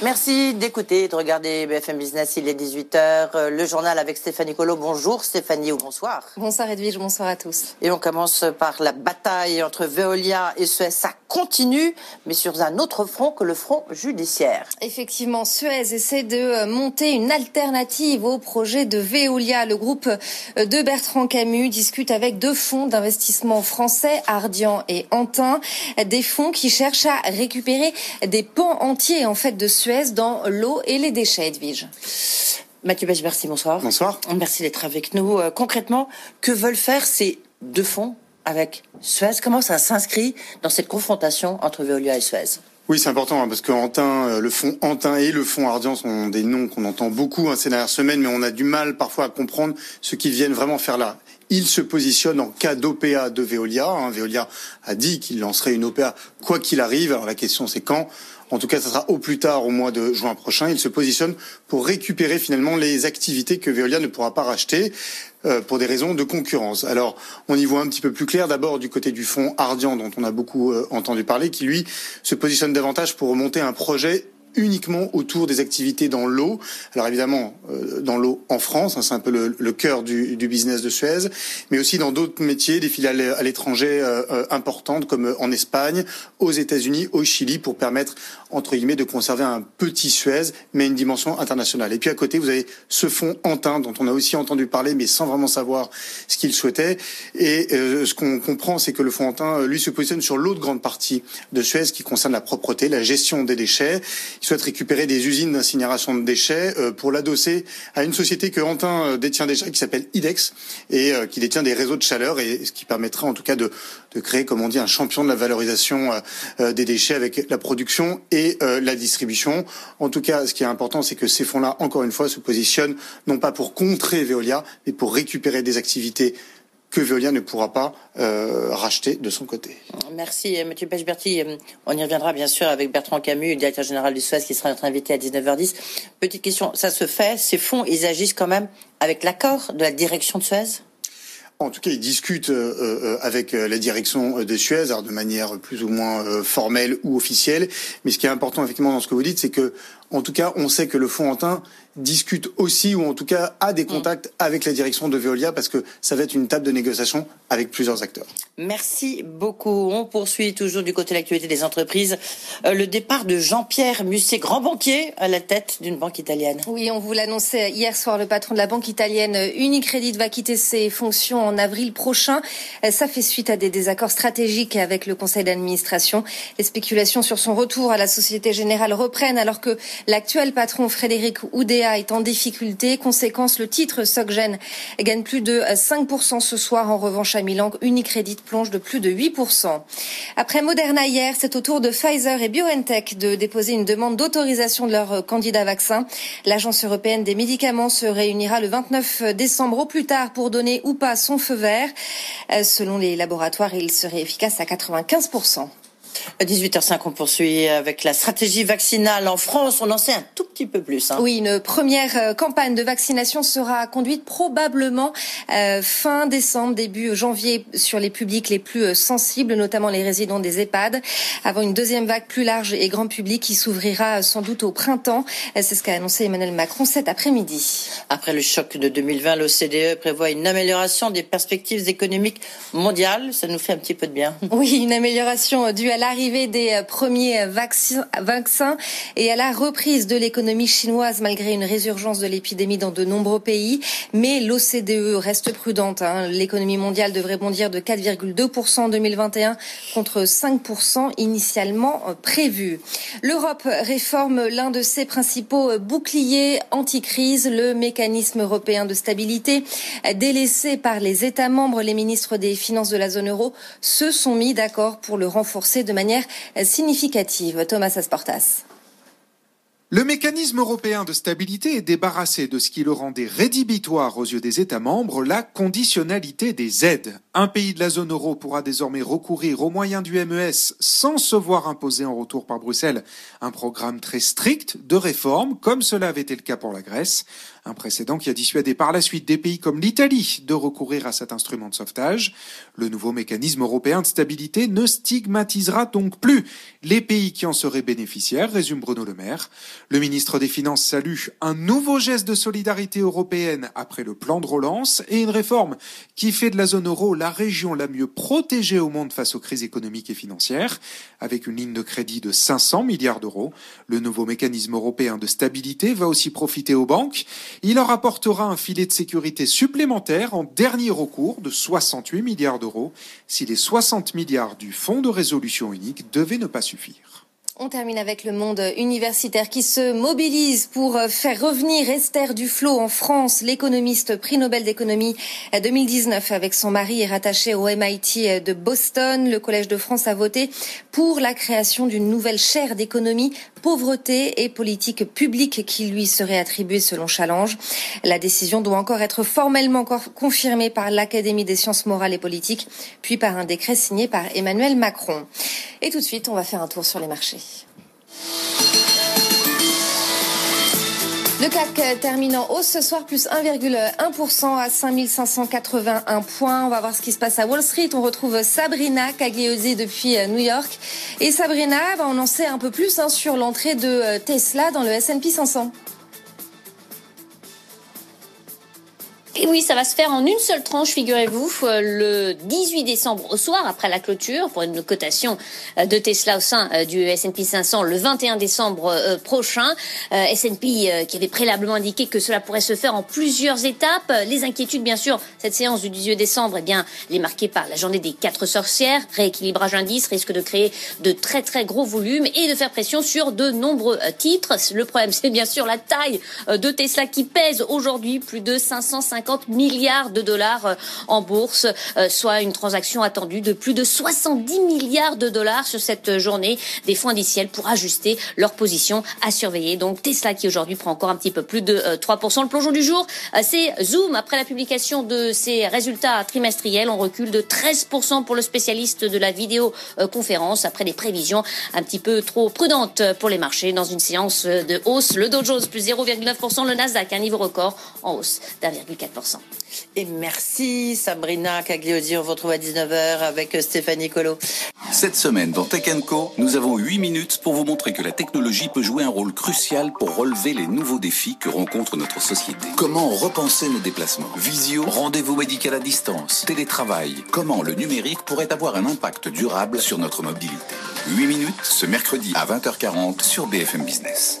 Merci d'écouter, de regarder BFM Business. Il est 18h. Le journal avec Stéphanie Colo. Bonjour Stéphanie ou bonsoir. Bonsoir Edwige, bonsoir à tous. Et on commence par la bataille entre Veolia et Suez. Ça continue, mais sur un autre front que le front judiciaire. Effectivement, Suez essaie de monter une alternative au projet de Veolia. Le groupe de Bertrand Camus discute avec deux fonds d'investissement français, Ardian et Antin, des fonds qui cherchent à récupérer des pans entiers en fait de Suez dans l'eau et les déchets, Edwige. Mathieu Bech, merci, bonsoir. Bonsoir. Merci d'être avec nous. Euh, concrètement, que veulent faire ces deux fonds avec Suez? Comment ça s'inscrit dans cette confrontation entre Veolia et Suez? Oui, c'est important hein, parce que Antin, euh, le fonds Antin et le fonds Ardian sont des noms qu'on entend beaucoup hein, ces dernières semaines, mais on a du mal parfois à comprendre ce qu'ils viennent vraiment faire là. Ils se positionnent en cas d'OPA de Veolia. Hein. Veolia a dit qu'il lancerait une OPA quoi qu'il arrive. Alors la question c'est quand en tout cas, ça sera au plus tard au mois de juin prochain. Il se positionne pour récupérer finalement les activités que Veolia ne pourra pas racheter euh, pour des raisons de concurrence. Alors, on y voit un petit peu plus clair d'abord du côté du fonds Ardian dont on a beaucoup euh, entendu parler, qui lui se positionne davantage pour remonter un projet uniquement autour des activités dans l'eau. Alors évidemment, euh, dans l'eau en France, hein, c'est un peu le, cœur du, du, business de Suez, mais aussi dans d'autres métiers, des filiales à l'étranger euh, euh, importantes comme en Espagne, aux États-Unis, au Chili, pour permettre entre guillemets de conserver un petit Suez, mais une dimension internationale. Et puis à côté, vous avez ce fonds Antin dont on a aussi entendu parler, mais sans vraiment savoir ce qu'il souhaitait. Et ce qu'on comprend, c'est que le fonds Antin, lui, se positionne sur l'autre grande partie de Suez qui concerne la propreté, la gestion des déchets souhaite récupérer des usines d'incinération de déchets euh, pour l'adosser à une société que Antin euh, détient déjà qui s'appelle IDEX et euh, qui détient des réseaux de chaleur et ce qui permettrait en tout cas de, de créer, comme on dit, un champion de la valorisation des déchets avec la production et la distribution. En tout cas, ce qui est important, c'est que ces fonds-là, encore une fois, se positionnent non pas pour contrer Veolia, mais pour récupérer des activités que Veolia ne pourra pas euh, racheter de son côté. Merci Mathieu Pechberti. On y reviendra bien sûr avec Bertrand Camus, directeur général du Suez, qui sera notre invité à 19h10. Petite question, ça se fait, ces fonds, ils agissent quand même avec l'accord de la direction de Suez? En tout cas, ils discutent euh, euh, avec la direction de Suez, alors de manière plus ou moins formelle ou officielle. Mais ce qui est important effectivement dans ce que vous dites, c'est que, en tout cas, on sait que le fonds Antin discute aussi, ou en tout cas a des mm. contacts avec la direction de Veolia, parce que ça va être une table de négociation avec plusieurs acteurs. Merci beaucoup. On poursuit toujours du côté de l'actualité des entreprises. Euh, le départ de Jean-Pierre Musset, grand banquier, à la tête d'une banque italienne. Oui, on vous l'annonçait hier soir. Le patron de la banque italienne Unicredit va quitter ses fonctions en avril prochain. Euh, ça fait suite à des désaccords stratégiques avec le conseil d'administration. Les spéculations sur son retour à la Société Générale reprennent alors que L'actuel patron Frédéric Oudéa est en difficulté. Conséquence, le titre Soggen gagne plus de 5% ce soir. En revanche, à Milan, Unicredit plonge de plus de 8%. Après Moderna hier, c'est au tour de Pfizer et BioNTech de déposer une demande d'autorisation de leur candidat vaccin. L'Agence européenne des médicaments se réunira le 29 décembre au plus tard pour donner ou pas son feu vert. Euh, selon les laboratoires, il serait efficace à 95%. À 18h05, on poursuit avec la stratégie vaccinale en France. On en sait un tout petit peu plus. Hein. Oui, une première euh, campagne de vaccination sera conduite probablement euh, fin décembre, début janvier sur les publics les plus euh, sensibles, notamment les résidents des EHPAD, avant une deuxième vague plus large et grand public qui s'ouvrira sans doute au printemps. C'est ce qu'a annoncé Emmanuel Macron cet après-midi. Après le choc de 2020, l'OCDE prévoit une amélioration des perspectives économiques mondiales. Ça nous fait un petit peu de bien. Oui, une amélioration due à la l'arrivée des euh, premiers vaccins et à la reprise de l'économie chinoise malgré une résurgence de l'épidémie dans de nombreux pays. Mais l'OCDE reste prudente. Hein. L'économie mondiale devrait bondir de 4,2% en 2021 contre 5% initialement euh, prévu. L'Europe réforme l'un de ses principaux euh, boucliers anti-crise, le mécanisme européen de stabilité. Délaissé par les États membres, les ministres des Finances de la zone euro se sont mis d'accord pour le renforcer de manière significative. Thomas Asportas. Le mécanisme européen de stabilité est débarrassé de ce qui le rendait rédhibitoire aux yeux des États membres, la conditionnalité des aides. Un pays de la zone euro pourra désormais recourir aux moyens du MES sans se voir imposer en retour par Bruxelles un programme très strict de réforme, comme cela avait été le cas pour la Grèce. Un précédent qui a dissuadé par la suite des pays comme l'Italie de recourir à cet instrument de sauvetage. Le nouveau mécanisme européen de stabilité ne stigmatisera donc plus les pays qui en seraient bénéficiaires, résume Bruno Le Maire. Le ministre des Finances salue un nouveau geste de solidarité européenne après le plan de relance et une réforme qui fait de la zone euro la région la mieux protégée au monde face aux crises économiques et financières, avec une ligne de crédit de 500 milliards d'euros. Le nouveau mécanisme européen de stabilité va aussi profiter aux banques il leur apportera un filet de sécurité supplémentaire en dernier recours de 68 milliards d'euros si les 60 milliards du Fonds de résolution unique devaient ne pas suffire. On termine avec le monde universitaire qui se mobilise pour faire revenir Esther Duflo en France. L'économiste prix Nobel d'économie 2019 avec son mari est rattaché au MIT de Boston. Le Collège de France a voté pour la création d'une nouvelle chaire d'économie, pauvreté et politique publique qui lui serait attribuée selon Challenge. La décision doit encore être formellement confirmée par l'Académie des sciences morales et politiques, puis par un décret signé par Emmanuel Macron. Et tout de suite, on va faire un tour sur les marchés. Le CAC termine en hausse ce soir, plus 1,1% à 5581 points. On va voir ce qui se passe à Wall Street. On retrouve Sabrina Cagliosi depuis euh, New York. Et Sabrina, on en sait un peu plus hein, sur l'entrée de euh, Tesla dans le S&P 500. Et oui, ça va se faire en une seule tranche, figurez-vous, euh, le 18 décembre au soir, après la clôture, pour une cotation euh, de Tesla au sein euh, du S&P 500 le 21 décembre prochain. S&P qui avait préalablement indiqué que cela pourrait se faire en plusieurs étapes. Les inquiétudes, bien sûr, cette séance du 18 décembre, eh bien, elle est marquée par la journée des quatre sorcières. Rééquilibrage indice risque de créer de très très gros volumes et de faire pression sur de nombreux titres. Le problème, c'est bien sûr la taille de Tesla qui pèse aujourd'hui plus de 550 milliards de dollars euh, en bourse, euh, soit une transaction attendue de plus de 70 milliards de dollars sur cette journée. Des fonds indiciels pour ajuster leur position à surveiller. Donc Tesla qui aujourd'hui prend encore un petit peu plus de 3%. Euh, Le plongeon du jour, c'est Zoom. Après la publication de ses résultats trimestriels, on recule de 13% pour le spécialiste de la vidéoconférence après des prévisions un petit peu trop prudentes pour les marchés dans une séance de hausse. Le Dow Jones plus 0,9%, le Nasdaq un niveau record en hausse d'1,4%. Et merci Sabrina Cagliosi. On vous retrouve à 19h avec Stéphanie Colo. Cette semaine dans Tech Co, nous avons 8 minutes pour vous montrer que la technologie peut jouer un rôle crucial pour relever les nouveaux défis que rencontre notre société. Comment repenser nos déplacements? Visio, rendez-vous médical à distance, télétravail. Comment le numérique pourrait avoir un impact durable sur notre mobilité? 8 minutes ce mercredi à 20h40 sur BFM Business.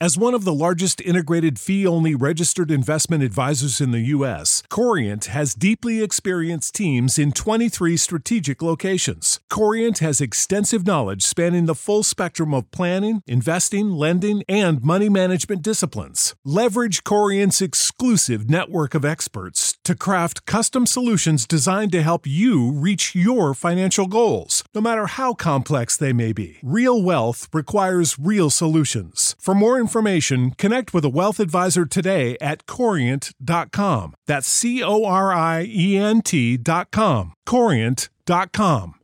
As one of the largest integrated fee only registered investment advisors in the U.S., Corient has deeply experienced teams in 23 strategic locations. Corient has extensive knowledge spanning the full spectrum of planning, investing, lending, and money management disciplines. Leverage Corient's exclusive network of experts to craft custom solutions designed to help you reach your financial goals, no matter how complex they may be. Real wealth requires real solutions. For more information, connect with a wealth advisor today at corient.com. That's C O R I E N T.com. Corient.com.